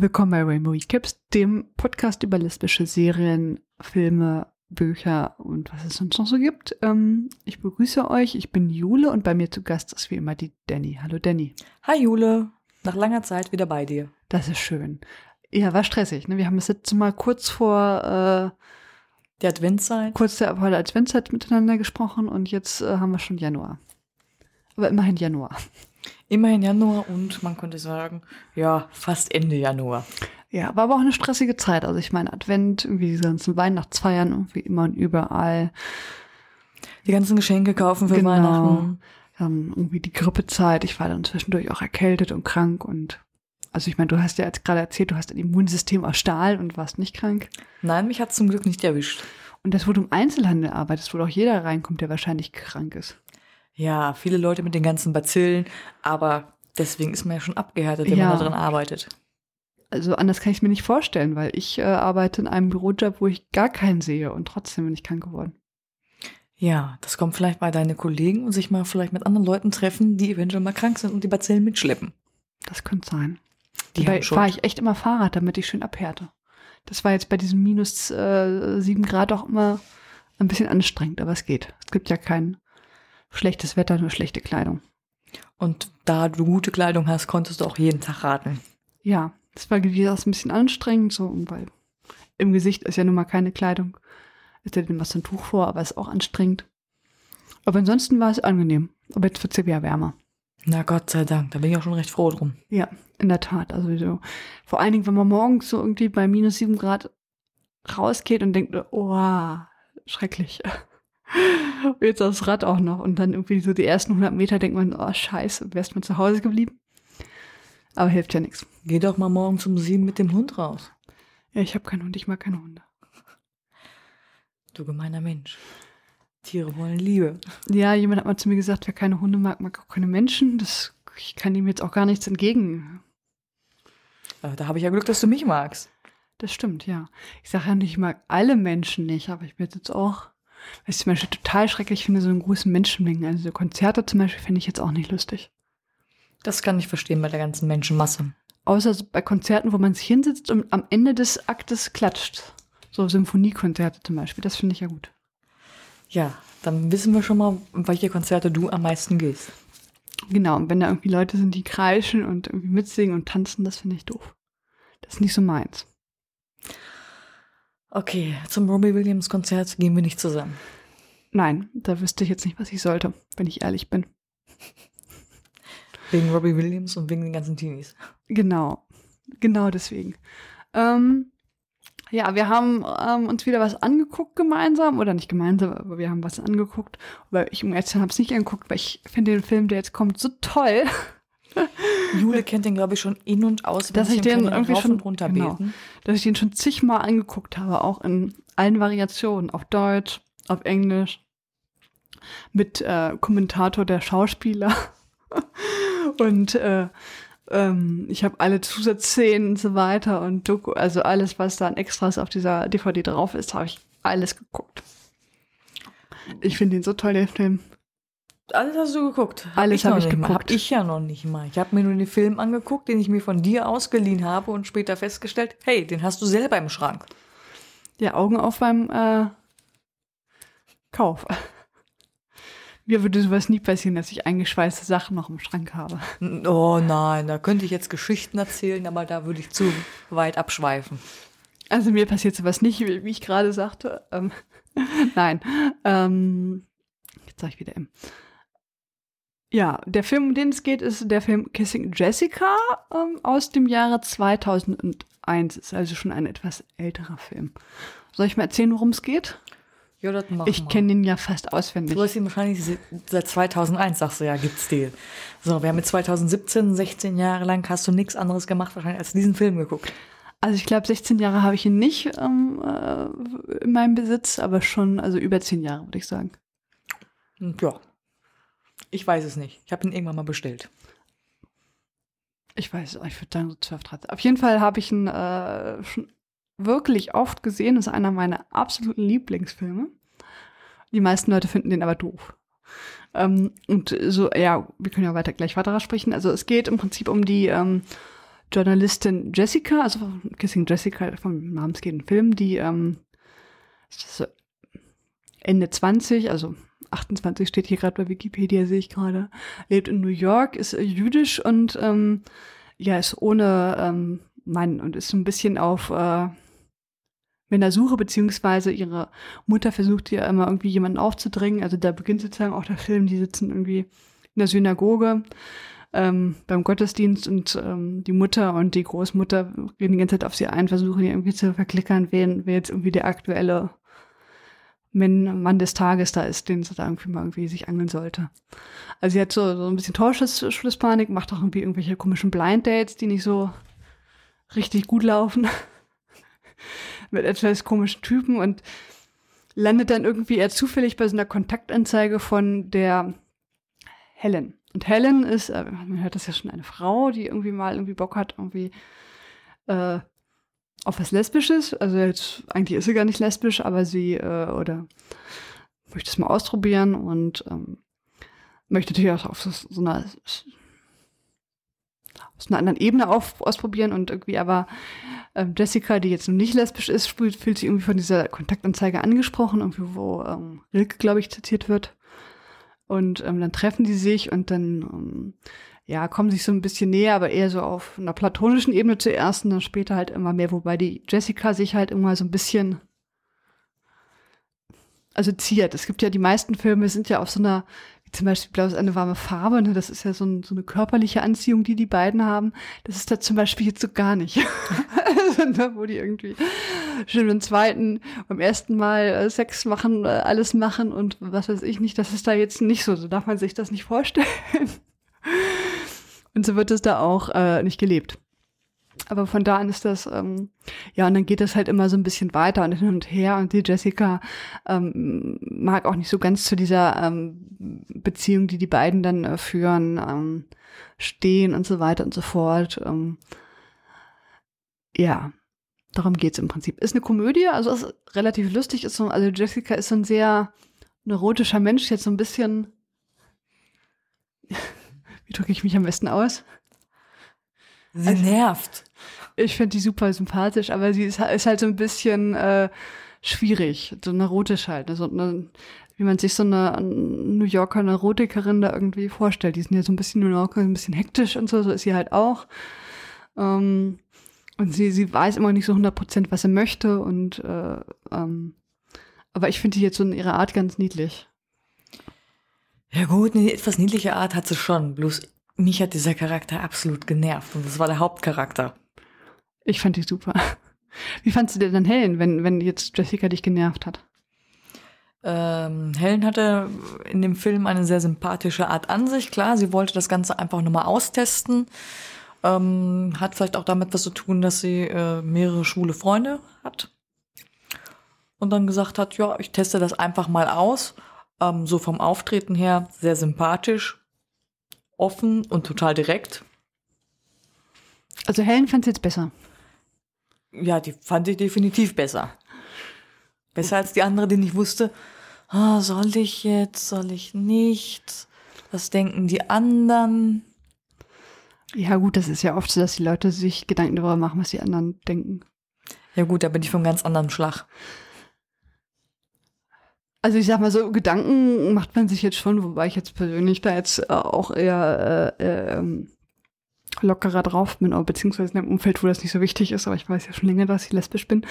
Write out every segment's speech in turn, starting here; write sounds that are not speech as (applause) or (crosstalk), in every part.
Willkommen bei Rainbow Recaps, dem Podcast über lesbische Serien, Filme, Bücher und was es sonst noch so gibt. Ähm, ich begrüße euch, ich bin Jule und bei mir zu Gast ist wie immer die Danny. Hallo Danny. Hi Jule, nach langer Zeit wieder bei dir. Das ist schön. Ja, war stressig. Ne? Wir haben es jetzt mal kurz vor äh, Die Adventszeit. kurz der, vor der Adventszeit miteinander gesprochen und jetzt äh, haben wir schon Januar. Aber immerhin Januar. Immerhin Januar und man könnte sagen, ja, fast Ende Januar. Ja, war aber auch eine stressige Zeit. Also ich meine, Advent, irgendwie diese ganzen Weihnachtsfeiern, irgendwie immer und überall. Die ganzen Geschenke kaufen für Genau. Weihnachten. Dann irgendwie die Grippezeit. Ich war dann zwischendurch auch erkältet und krank und also ich meine, du hast ja jetzt gerade erzählt, du hast ein Immunsystem aus Stahl und warst nicht krank. Nein, mich hat zum Glück nicht erwischt. Und das, wo du im Einzelhandel arbeitest, wo doch jeder reinkommt, der wahrscheinlich krank ist. Ja, viele Leute mit den ganzen Bazillen, aber deswegen ist man ja schon abgehärtet, wenn Ja. man da drin arbeitet. Also anders kann ich es mir nicht vorstellen, weil ich äh, arbeite in einem Bürojob, wo ich gar keinen sehe und trotzdem bin ich krank geworden. Ja, das kommt vielleicht bei deinen Kollegen und sich mal vielleicht mit anderen Leuten treffen, die eventuell mal krank sind und die Bazillen mitschleppen. Das könnte sein. Die Dabei fahre ich echt immer Fahrrad, damit ich schön abhärte. Das war jetzt bei diesem minus äh, sieben Grad auch immer ein bisschen anstrengend, aber es geht. Es gibt ja kein schlechtes Wetter, nur schlechte Kleidung. Und da du gute Kleidung hast, konntest du auch jeden Tag radeln. Ja, das war gesagt ein bisschen anstrengend, so, weil im Gesicht ist ja nun mal keine Kleidung. Ist ja was ein Tuch vor, aber ist auch anstrengend. Aber ansonsten war es angenehm. Aber jetzt wird es ja wieder wärmer. Na Gott sei Dank, da bin ich auch schon recht froh drum. Ja, in der Tat. Also so, vor allen Dingen, wenn man morgens so irgendwie bei minus sieben Grad rausgeht und denkt, oh, schrecklich. Jetzt das Rad auch noch. Und dann irgendwie so die ersten 100 Meter denkt man, oh, scheiße, wärst mal zu Hause geblieben. Aber hilft ja nichts. Geh doch mal morgens um sieben mit dem Hund raus. Ja, ich habe keinen Hund, ich mag keine Hunde. Du gemeiner Mensch. Tiere wollen Liebe. Ja, jemand hat mal zu mir gesagt, wer keine Hunde mag, mag auch keine Menschen. Das, ich kann ihm jetzt auch gar nichts entgegen. Da habe ich ja Glück, dass du mich magst. Das stimmt, ja. Ich sage ja nicht, ich mag alle Menschen nicht, aber ich bin jetzt auch, was ich zum Beispiel total schrecklich finde, so einen großen Menschenmengen. Also so Konzerte zum Beispiel finde ich jetzt auch nicht lustig. Das kann ich verstehen bei der ganzen Menschenmasse. Außer so bei Konzerten, wo man sich hinsetzt und am Ende des Aktes klatscht. So Symphoniekonzerte zum Beispiel, das finde ich ja gut. Ja, dann wissen wir schon mal, um welche Konzerte du am meisten gehst. Genau, und wenn da irgendwie Leute sind, die kreischen und irgendwie mitsingen und tanzen, das finde ich doof. Das ist nicht so meins. Okay, zum Robbie Williams Konzert gehen wir nicht zusammen. Nein, da wüsste ich jetzt nicht, was ich sollte, wenn ich ehrlich bin. Wegen Robbie Williams und wegen den ganzen Teenies. Genau, genau deswegen. Ähm, ja, wir haben ähm, uns wieder was angeguckt gemeinsam, oder nicht gemeinsam, aber wir haben was angeguckt. Weil ich um ehrlich habe es nicht angeguckt, weil ich finde den Film, der jetzt kommt, so toll, Jule kennt den, glaube ich, schon in- und aus. Dass ich den irgendwie schon- und runter genau. dass ich den schon zigmal angeguckt habe, auch in allen Variationen, auf Deutsch, auf Englisch, mit äh, Kommentator der Schauspieler. (laughs) und äh, ähm, ich habe alle Zusatzszenen und so weiter und Doku, also alles, was da an Extras auf dieser DVD drauf ist, habe ich alles geguckt. Ich finde ihn so toll, den Film. Alles hast du geguckt. Alles noch hab ich nicht mal. geguckt. Hab ich ja noch nicht mal. Ich habe mir nur den Film angeguckt, den ich mir von dir ausgeliehen habe und später festgestellt, hey, den hast du selber im Schrank. Ja, Augen auf beim äh, Kauf. Mir würde sowas nie passieren, dass ich eingeschweißte Sachen noch im Schrank habe. Oh nein, da könnte ich jetzt Geschichten erzählen, aber da würde ich zu weit abschweifen. Also mir passiert sowas nicht, wie wie ich gerade sagte. Ähm, (laughs) nein. Ähm, jetzt sage ich wieder M. Ja, der Film, um den es geht, ist der Film Kissing Jessica ähm, aus dem Jahre 2001. Ist also schon ein etwas älterer Film. Soll ich mal erzählen, worum es geht? Ja, das mach Ich kenne den ja fast auswendig. Du hast ihn wahrscheinlich se- seit 2001, sagst du ja, gibt's den. So, wir haben mit 2017, 16 Jahre lang, hast du nichts anderes gemacht wahrscheinlich als diesen Film geguckt. Also ich glaube, 16 Jahre habe ich ihn nicht ähm, äh, in meinem Besitz, aber schon, also über 10 Jahre, würde ich sagen. Ja, ich weiß es nicht. Ich habe ihn irgendwann mal bestellt. Ich weiß, ich würde sagen so 12, 13. Auf jeden Fall habe ich ihn äh, schon wirklich oft gesehen. Das ist einer meiner absoluten Lieblingsfilme. Die meisten Leute finden den aber doof. Ähm, und so, ja, wir können ja weiter gleich weiter sprechen. Also es geht im Prinzip um die ähm, Journalistin Jessica, also Kissing Jessica vom namensgebenden Film, die ähm, Ende 20, also 28 steht hier gerade bei Wikipedia, sehe ich gerade, lebt in New York, ist äh, jüdisch und ähm, ja, ist ohne ähm, Mann und ist so ein bisschen auf äh, Männersuche, beziehungsweise ihre Mutter versucht ihr immer irgendwie jemanden aufzudringen. Also da beginnt sozusagen auch der Film, die sitzen irgendwie in der Synagoge ähm, beim Gottesdienst und ähm, die Mutter und die Großmutter gehen die ganze Zeit auf sie ein, versuchen ihr irgendwie zu verklickern, wer, wer jetzt irgendwie der aktuelle Mann, Mann des Tages da ist, den sie da irgendwie mal irgendwie sich angeln sollte. Also sie hat so, so ein bisschen Torschusspanik, macht auch irgendwie irgendwelche komischen Blind Dates, die nicht so richtig gut laufen. (laughs) Mit etwas komischen Typen und landet dann irgendwie eher zufällig bei so einer Kontaktanzeige von der Helen. Und Helen ist, äh, man hört das ja schon, eine Frau, die irgendwie mal irgendwie Bock hat, irgendwie äh, auf was Lesbisches. Also jetzt, eigentlich ist sie gar nicht lesbisch, aber sie äh, oder möchte es mal ausprobieren und ähm, möchte natürlich auch auf so, so einer aus einer anderen Ebene auf, ausprobieren und irgendwie aber ähm, Jessica, die jetzt noch nicht lesbisch ist, fühlt, fühlt sich irgendwie von dieser Kontaktanzeige angesprochen, irgendwie wo ähm, Rilke, glaube ich, zitiert wird. Und ähm, dann treffen die sich und dann ähm, ja, kommen sich so ein bisschen näher, aber eher so auf einer platonischen Ebene zuerst und dann später halt immer mehr, wobei die Jessica sich halt immer so ein bisschen also ziert. Es gibt ja die meisten Filme sind ja auf so einer zum Beispiel Blau ist eine warme Farbe, ne? das ist ja so, ein, so, eine körperliche Anziehung, die die beiden haben. Das ist da zum Beispiel jetzt so gar nicht. (laughs) also, ne, wo die irgendwie schon beim zweiten, beim ersten Mal äh, Sex machen, äh, alles machen und was weiß ich nicht, das ist da jetzt nicht so. So darf man sich das nicht vorstellen. Und so wird es da auch äh, nicht gelebt. Aber von da an ist das, ähm, ja, und dann geht das halt immer so ein bisschen weiter und hin und her. Und die Jessica ähm, mag auch nicht so ganz zu dieser ähm, Beziehung, die die beiden dann äh, führen, ähm, stehen und so weiter und so fort. Ähm, ja, darum geht's im Prinzip. Ist eine Komödie, also ist relativ lustig. Ist so, also Jessica ist so ein sehr neurotischer Mensch, jetzt so ein bisschen. Drücke ich mich am besten aus? Sie also, nervt. Ich finde die super sympathisch, aber sie ist, ist halt so ein bisschen äh, schwierig, so neurotisch halt. Ne? So eine, wie man sich so eine New Yorker Neurotikerin da irgendwie vorstellt. Die sind ja so ein bisschen New Yorker, ein bisschen hektisch und so, so ist sie halt auch. Ähm, und sie, sie weiß immer nicht so 100% was sie möchte und äh, ähm, aber ich finde die jetzt so in ihrer Art ganz niedlich. Ja gut, eine etwas niedliche Art hat sie schon. Bloß mich hat dieser Charakter absolut genervt und das war der Hauptcharakter. Ich fand die super. Wie fandst du denn Helen, wenn, wenn jetzt Jessica dich genervt hat? Ähm, Helen hatte in dem Film eine sehr sympathische Art an sich. Klar, sie wollte das Ganze einfach nur mal austesten. Ähm, hat vielleicht auch damit was zu tun, dass sie äh, mehrere schwule Freunde hat. Und dann gesagt hat, ja, ich teste das einfach mal aus. Ähm, so vom Auftreten her sehr sympathisch offen und total direkt. Also Helen fand es jetzt besser. Ja, die fand ich definitiv besser. Besser als die andere, die nicht wusste, oh, soll ich jetzt, soll ich nicht? Was denken die anderen? Ja gut, das ist ja oft so, dass die Leute sich Gedanken darüber machen, was die anderen denken. Ja gut, da bin ich vom ganz anderen Schlag. Also ich sag mal so, Gedanken macht man sich jetzt schon, wobei ich jetzt persönlich da jetzt äh, auch eher äh, äh, lockerer drauf bin, beziehungsweise in einem Umfeld, wo das nicht so wichtig ist, aber ich weiß ja schon länger, dass ich lesbisch bin.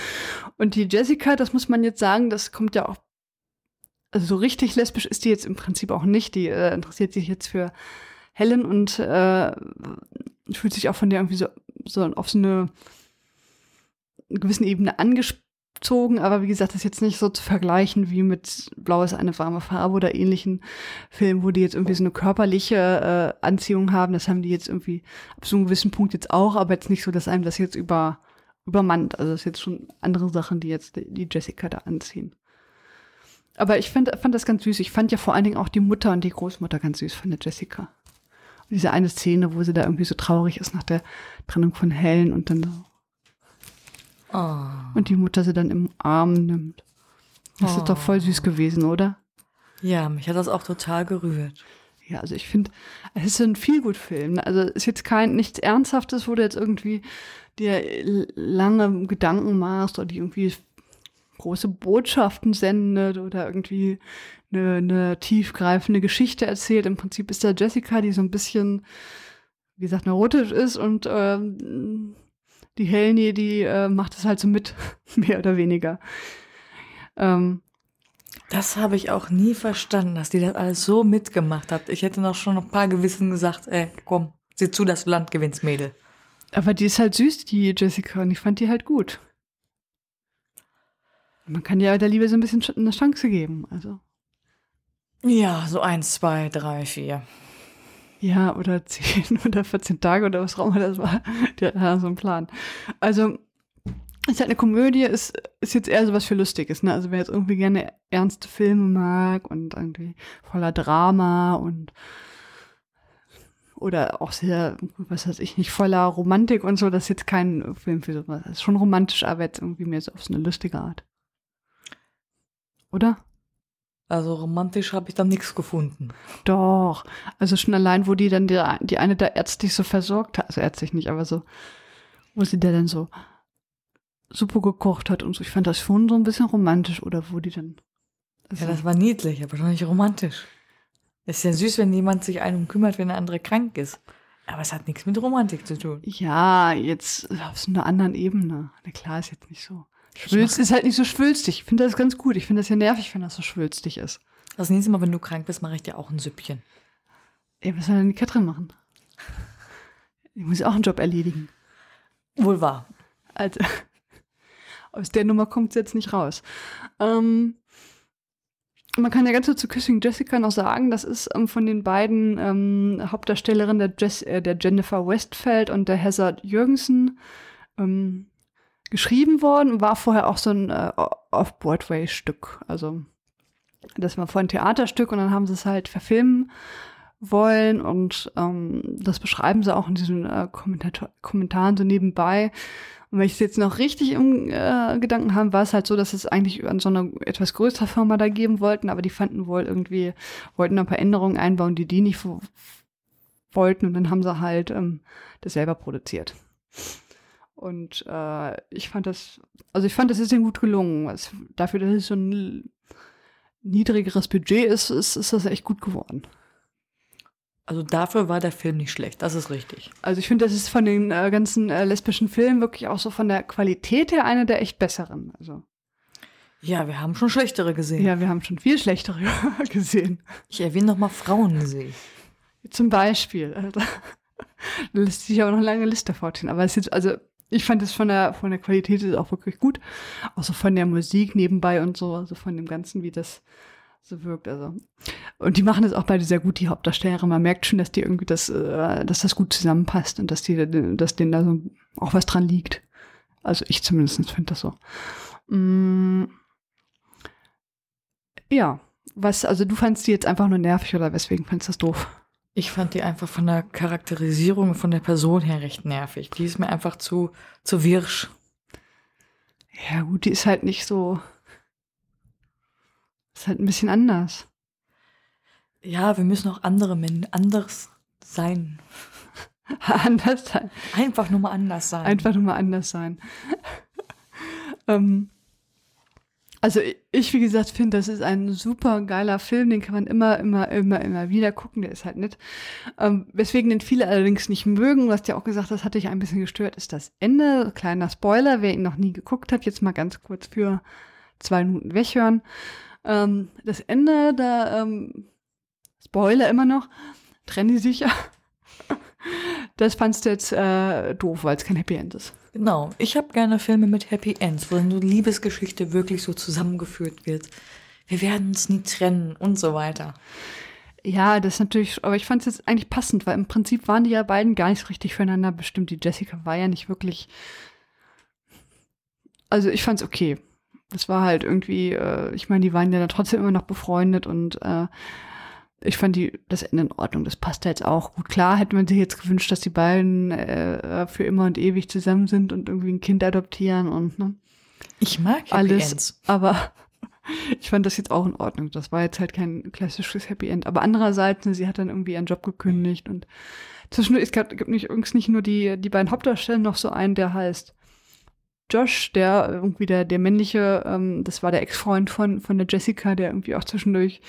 Und die Jessica, das muss man jetzt sagen, das kommt ja auch, also so richtig lesbisch ist die jetzt im Prinzip auch nicht. Die äh, interessiert sich jetzt für Helen und äh, fühlt sich auch von der irgendwie so, so auf so eine, eine gewissen Ebene angesprochen gezogen, aber wie gesagt, das ist jetzt nicht so zu vergleichen wie mit Blau ist eine warme Farbe oder ähnlichen Filmen, wo die jetzt irgendwie so eine körperliche äh, Anziehung haben. Das haben die jetzt irgendwie ab so einem gewissen Punkt jetzt auch, aber jetzt nicht so, dass einem das jetzt über, übermannt. Also das ist jetzt schon andere Sachen, die jetzt die Jessica da anziehen. Aber ich fand, fand das ganz süß. Ich fand ja vor allen Dingen auch die Mutter und die Großmutter ganz süß von der Jessica. Und diese eine Szene, wo sie da irgendwie so traurig ist nach der Trennung von Helen und dann so Oh. Und die Mutter sie dann im Arm nimmt. Das oh. ist doch voll süß gewesen, oder? Ja, mich hat das auch total gerührt. Ja, also ich finde, es ist ein viel gut Film. ne? Also es ist jetzt kein nichts Ernsthaftes, wo du jetzt irgendwie dir lange Gedanken machst oder die irgendwie große Botschaften sendet oder irgendwie eine, eine tiefgreifende Geschichte erzählt. Im Prinzip ist da Jessica, die so ein bisschen, wie gesagt, neurotisch ist und ähm, die Helene, die äh, macht es halt so mit, (laughs) mehr oder weniger. Ähm, Das habe ich auch nie verstanden, dass die das alles so mitgemacht hat. Ich hätte noch schon ein paar Gewissen gesagt, ey, komm, sieh zu, dass du Land gewinnst, Mädel. aber die ist halt süß, die Jessica, und ich fand die halt gut. Man kann ja der Liebe so ein bisschen sch- eine Chance geben. Also, Ja, so eins, zwei, drei, vier. Ja, oder (laughs) 10 oder 14 Tage oder was auch immer das war. Die hatten ja so einen Plan. Also, ist halt eine Komödie, ist, ist jetzt eher sowas für Lustiges, ne? Also, wer jetzt irgendwie gerne ernste Filme mag und irgendwie voller Drama und oder auch sehr, was weiß ich nicht, voller Romantik und so, das ist jetzt kein Film für sowas. Das ist schon romantisch, aber jetzt irgendwie mehr so auf so eine lustige Art. Oder? Also romantisch habe ich da nichts gefunden. Doch. Also schon allein, wo die dann die, die eine da ärztlich so versorgt hat, also ärztlich nicht, aber so, wo sie da dann so Suppe gekocht hat und so. Ich fand das schon so ein bisschen romantisch, oder wo die dann. Also, Ja, das war niedlich, aber doch nicht romantisch. Ist ja süß, wenn jemand sich einem kümmert, wenn der andere krank ist. Aber es hat nichts mit Romantik zu tun. ja, jetzt auf so einer anderen Ebene. Na klar, ist jetzt nicht so. Schwülst ist halt nicht so schwülstig. Ich finde das ganz gut. Ich finde das ja nervig, wenn das so schwülstig ist. Das nächste Mal, wenn du krank bist, mache ich dir auch ein Süppchen. Ey, was soll denn die Katrin machen? Die muss ja auch einen Job erledigen. Wohl wahr. Also, (laughs) aus der Nummer kommt sie jetzt nicht raus. Ähm, man kann ja ganz kurz zu Kissing Jessica noch sagen, das ist ähm, von den beiden ähm, Hauptdarstellerinnen der, Jess, äh, der Jennifer Westfeld und der Hazard Jürgensen ähm, geschrieben worden und war vorher auch so ein äh, Off-Broadway-Stück. Also das war vorher ein Theaterstück und dann haben sie es halt verfilmen wollen und ähm, das beschreiben sie auch in diesen äh, Kommentator Kommentaren so nebenbei. Und wenn ich es jetzt noch richtig im äh, Gedanken habe, war es halt so, dass es eigentlich an so eine etwas größere Firma da geben wollten, aber die fanden wohl irgendwie, wollten ein paar Änderungen einbauen, die die nicht wo- wollten und dann haben sie halt ähm, das selber produziert. Und äh, ich fand das, also ich fand, das ist ihnen gut gelungen. Was, dafür, dass es so ein niedrigeres Budget ist, ist, ist das echt gut geworden. Also dafür war der Film nicht schlecht, das ist richtig. Also ich finde, das ist von den äh, ganzen äh, lesbischen Filmen wirklich auch so von der Qualität her einer der echt besseren. Also Ja, wir haben schon schlechtere gesehen. ja, wir haben schon viel schlechtere (laughs) gesehen. Ich erwähne noch mal Frauensee. Zum Beispiel. Also, (laughs) da lässt sich aber noch eine lange Liste fortziehen. Aber es ist jetzt, also ich fand es von der von der Qualität ist auch wirklich gut. Auch so von der Musik nebenbei und so, also von dem Ganzen, wie das so wirkt. Also und die machen das auch beide sehr gut, die Hauptdarstellerin. Man merkt schon, dass die irgendwie das, äh, dass das gut zusammenpasst und dass die, dass denen da so auch was dran liegt. Also ich zumindest finde das so. Mm. Ja, was, also du fandst die jetzt einfach nur nervig oder weswegen fandst du das doof? Ich fand die einfach von der Charakterisierung von der Person her recht nervig. Die ist mir einfach zu, zu wirsch. Ja, gut, die ist halt nicht so. Ist halt ein bisschen anders. Ja, wir müssen auch andere Menschen anders sein. (laughs) anders sein. Einfach nur mal anders sein. Einfach nur mal anders sein. (laughs) ähm, also ich, wie gesagt, finde, das ist ein super geiler Film, den kann man immer, immer, immer, immer wieder gucken, der ist halt nett. Ähm, weswegen den viele allerdings nicht mögen, hast ja auch gesagt, das hat dich ein bisschen gestört, ist das Ende. Kleiner Spoiler, wer ihn noch nie geguckt hat, jetzt mal ganz kurz für zwei Minuten weghören. Ähm, das Ende, da, ähm, Spoiler immer noch, trennen die sich ja. Das fandst du jetzt äh, doof, weil es kein Happy End ist. Genau. Ich habe gerne Filme mit Happy Ends, wo dann so Liebesgeschichte wirklich so zusammengeführt wird. Wir werden uns nie trennen und so weiter. Ja, das ist natürlich, aber ich fand es jetzt eigentlich passend, weil im Prinzip waren die ja beiden gar nicht so richtig füreinander bestimmt. Die Jessica war ja nicht wirklich. Also ich fand's okay. Das war halt irgendwie, äh, ich meine, die waren ja dann trotzdem immer noch befreundet und äh, ich fand die, das Ende in Ordnung. Das passt jetzt auch gut. Klar hätte man sich jetzt gewünscht, dass die beiden äh, für immer und ewig zusammen sind und irgendwie ein Kind adoptieren und ne, Ich mag Happy alles. Ends. Aber (laughs) Ich fand das jetzt auch in Ordnung. Das war jetzt halt kein klassisches Happy End. Aber andererseits, ne, sie hat dann irgendwie ihren Job gekündigt und zwischendurch, es gab, gibt nicht, übrigens nicht nur die, die beiden Hauptdarsteller, noch so einen, der heißt Josh, der irgendwie der, der männliche, ähm, das war der Ex-Freund von, von der Jessica, der irgendwie auch zwischendurch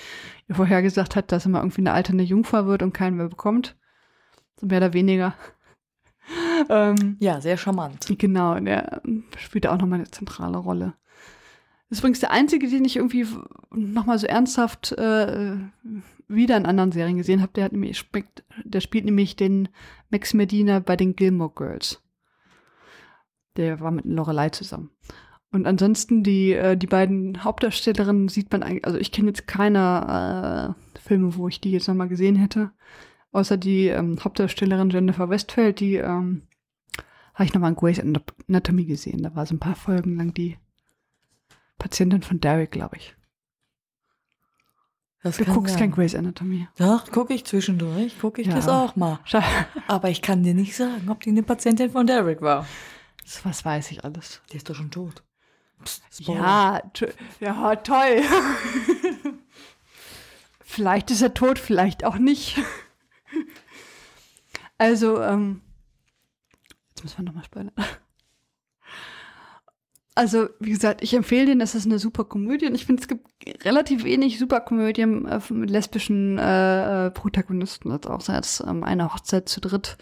ihr vorhergesagt hat, dass er mal irgendwie eine alternde Jungfrau wird und keinen mehr bekommt. So mehr oder weniger. (laughs) ähm, ja, sehr charmant. Genau, der spielt auch nochmal eine zentrale Rolle. Das ist übrigens der einzige, den ich irgendwie nochmal so ernsthaft äh, wieder in anderen Serien gesehen habe. Der hat nämlich, der spielt nämlich den Max Medina bei den Gilmore Girls. Der war mit Lorelei zusammen. Und ansonsten die, äh, die beiden Hauptdarstellerinnen sieht man eigentlich, also ich kenne jetzt keine äh, Filme, wo ich die jetzt nochmal gesehen hätte. Außer die ähm, Hauptdarstellerin Jennifer Westfeld, die ähm, habe ich nochmal in Grey's Anatomy gesehen. Da war so ein paar Folgen lang die Patientin von Derek, glaube ich. Das du guckst sein. kein Grey's Anatomy. Doch, gucke ich zwischendurch, gucke ich ja. das auch mal. Aber ich kann dir nicht sagen, ob die eine Patientin von Derek war. Was weiß ich alles. Die ist doch schon tot. Psst, ja, ja, toll. (laughs) vielleicht ist er tot, vielleicht auch nicht. (laughs) also, ähm, jetzt müssen wir nochmal spoilern. Also, wie gesagt, ich empfehle den, das ist eine super Komödie. Und ich finde, es gibt relativ wenig Superkomödien äh, mit lesbischen äh, äh, Protagonisten. Also auch als ähm, eine Hochzeit zu dritt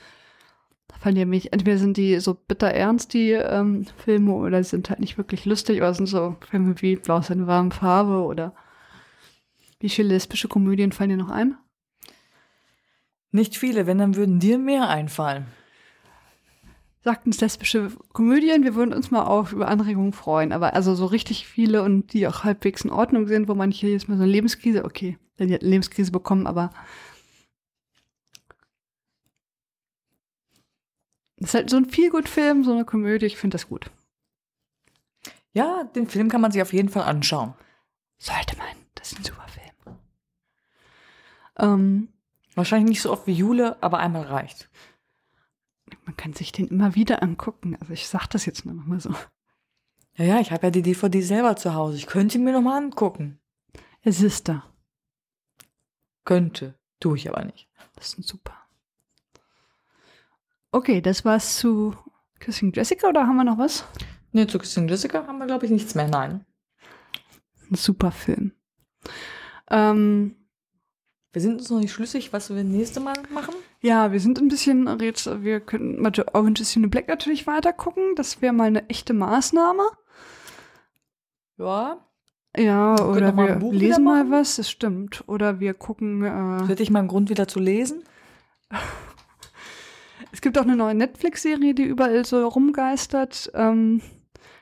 mich. Entweder sind die so bitter ernst, die ähm, Filme, oder sie sind halt nicht wirklich lustig, oder sind so Filme wie Blau ist eine warme Farbe oder wie viele lesbische Komödien fallen dir noch ein? Nicht viele, wenn dann würden dir mehr einfallen. Sagt uns lesbische Komödien, wir würden uns mal auch über Anregungen freuen, aber also so richtig viele und die auch halbwegs in Ordnung sind, wo manche jetzt mal so eine Lebenskrise, okay, dann die Lebenskrise bekommen, aber Das ist halt so ein viel gut Film, so eine Komödie. Ich finde das gut. Ja, den Film kann man sich auf jeden Fall anschauen. Sollte man. Das ist ein super Film. Ähm, Wahrscheinlich nicht so oft wie Jule, aber einmal reicht. Man kann sich den immer wieder angucken. Also ich sag das jetzt nur noch mal so. Ja, ja, ich habe ja die DVD selber zu Hause. Ich könnte ihn mir noch mal angucken. Es ist da. Könnte. Tue ich aber nicht. Das ist super. Okay, das war's zu Kissing Jessica oder haben wir noch was? Nee, zu Kissing Jessica haben wir, glaube ich, nichts mehr. Nein. Ein super Film. Ähm, wir sind uns noch nicht schlüssig, was wir nächste Mal machen. Ja, wir sind ein bisschen jetzt, wir könnten Orange is the New Black natürlich weiter gucken. Das wäre mal eine echte Maßnahme. Ja. Ja, wir oder wir lesen mal was, das stimmt. Oder wir gucken. Äh, Hätte ich mal einen Grund wieder zu lesen? Es gibt auch eine neue Netflix-Serie, die überall so rumgeistert. Ähm,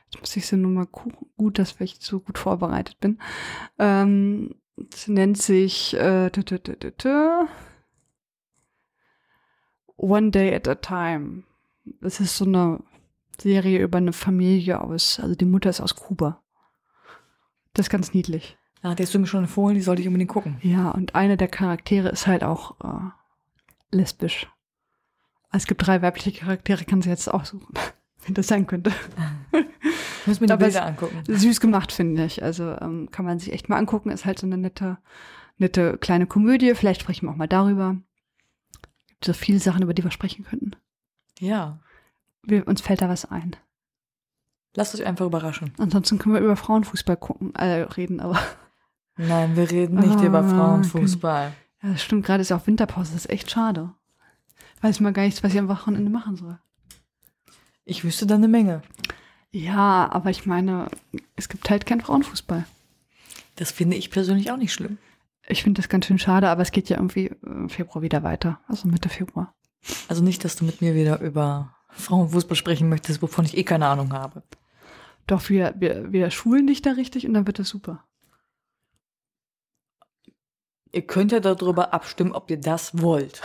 jetzt muss ich sie nur mal gucken. Gut, dass ich so gut vorbereitet bin. Ähm, sie nennt sich äh, One Day at a Time. Das ist so eine Serie über eine Familie aus, also die Mutter ist aus Kuba. Das ist ganz niedlich. Ja, die hast du mir schon empfohlen, die sollte ich unbedingt gucken. Ja, und eine der Charaktere ist halt auch äh, lesbisch. Es gibt drei weibliche Charaktere, kann sie jetzt aussuchen, (laughs) wenn das sein könnte. Ich muss mir die Aber Bilder angucken. Süß gemacht, finde ich. Also ähm, kann man sich echt mal angucken. Ist halt so eine nette, nette kleine Komödie. Vielleicht sprechen wir auch mal darüber. Gibt so viele Sachen, über die wir sprechen könnten. Ja. Wir, uns fällt da was ein. Lasst euch einfach überraschen. Ansonsten können wir über Frauenfußball gucken, äh, reden, aber. Nein, wir reden nicht ah, über Frauenfußball. Ja, das stimmt. Gerade ist ja auch Winterpause. Das ist echt schade weiß man gar nicht, was ich am Wochenende machen soll. Ich wüsste da eine Menge. Ja, aber ich meine, es gibt halt keinen Frauenfußball. Das finde ich persönlich auch nicht schlimm. Ich finde das ganz schön schade, aber es geht ja irgendwie im Februar wieder weiter. Also Mitte Februar. Also nicht, dass du mit mir wieder über Frauenfußball sprechen möchtest, wovon ich eh keine Ahnung habe. Doch, wir, wir, wir schulen dich da richtig und dann wird das super. Ihr könnt ja darüber abstimmen, ob ihr das wollt.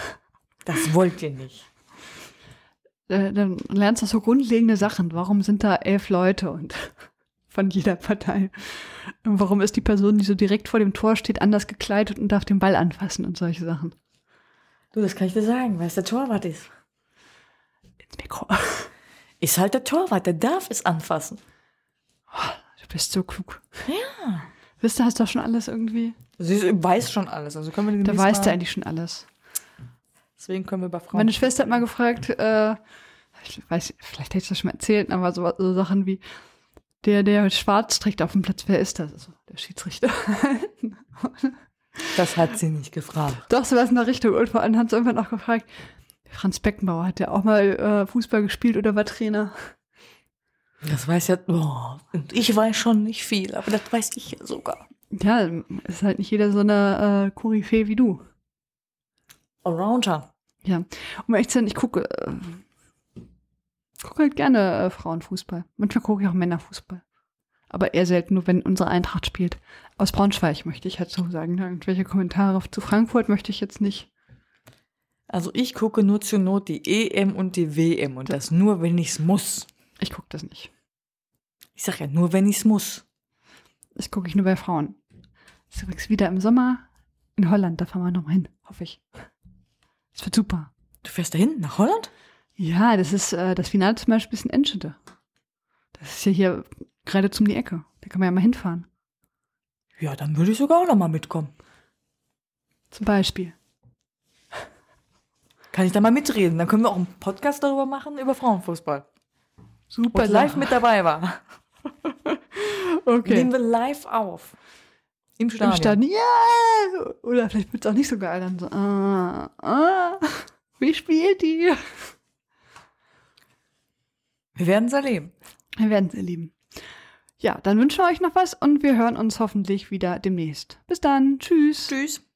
Das wollt ihr nicht. Äh, dann lernst du so grundlegende Sachen. Warum sind da elf Leute und (laughs) von jeder Partei? Und warum ist die Person, die so direkt vor dem Tor steht, anders gekleidet und darf den Ball anfassen und solche Sachen? Du, das kann ich dir sagen, weil es der Torwart ist. Ins Mikro. Ist halt der Torwart, der darf es anfassen. Oh, du bist so klug. Ja. Wisst ihr, hast doch schon alles irgendwie. Sie weiß schon alles, also können wir Da weißt du eigentlich schon alles. Deswegen können wir über Frauen. Meine Schwester hat mal gefragt, äh, ich weiß, vielleicht hätte ich das schon mal erzählt, aber so, so Sachen wie, der, der schwarz trägt auf dem Platz, wer ist das? Also, der Schiedsrichter. das hat sie nicht gefragt. Doch, so was in der Richtung. Und vor allem hat sie irgendwann auch gefragt, Franz Beckenbauer, hat der auch mal äh, Fußball gespielt oder war Trainer? Das weiß ja, oh, ich weiß schon nicht viel, aber das weiß ich ja sogar. Ja, ist halt nicht jeder so eine äh, Koryphäe wie du. Allrounder. Ja, um ehrlich zu sein, ich gucke, äh, gucke halt gerne äh, Frauenfußball. Manchmal gucke ich auch Männerfußball. Aber eher selten, nur wenn unsere Eintracht spielt. Aus Braunschweig möchte ich halt so sagen. Irgendwelche Kommentare zu Frankfurt möchte ich jetzt nicht. Also ich gucke nur zur Not die EM und die WM und das nur, wenn ich's muss. Ich gucke das nicht. Ich sag ja nur, wenn ich's muss. Das gucke ich nur bei Frauen. Das ist übrigens wieder im Sommer in Holland. Da fahren wir nochmal hin, hoffe ich. Das wird super. Du fährst dahin nach Holland? Ja, das ist äh, das Finale zum Beispiel ist in Enschede. Das ist ja hier gerade zum die Ecke. Da kann man ja mal hinfahren. Ja, dann würde ich sogar auch noch mal mitkommen. Zum Beispiel. Kann ich da mal mitreden? Dann können wir auch einen Podcast darüber machen, über Frauenfußball. Super Und live mit dabei war. (laughs) Okay. Nehmen wir live auf. Im Stadion. Im Stadion. Ja! Oder vielleicht wird es auch nicht so geil. Dann so, ah, ah, wie spielt die? Wir werden es erleben. Wir werden es erleben. Ja, dann wünschen wir euch noch was und wir hören uns hoffentlich wieder demnächst. Bis dann. Tschüss. Tschüss.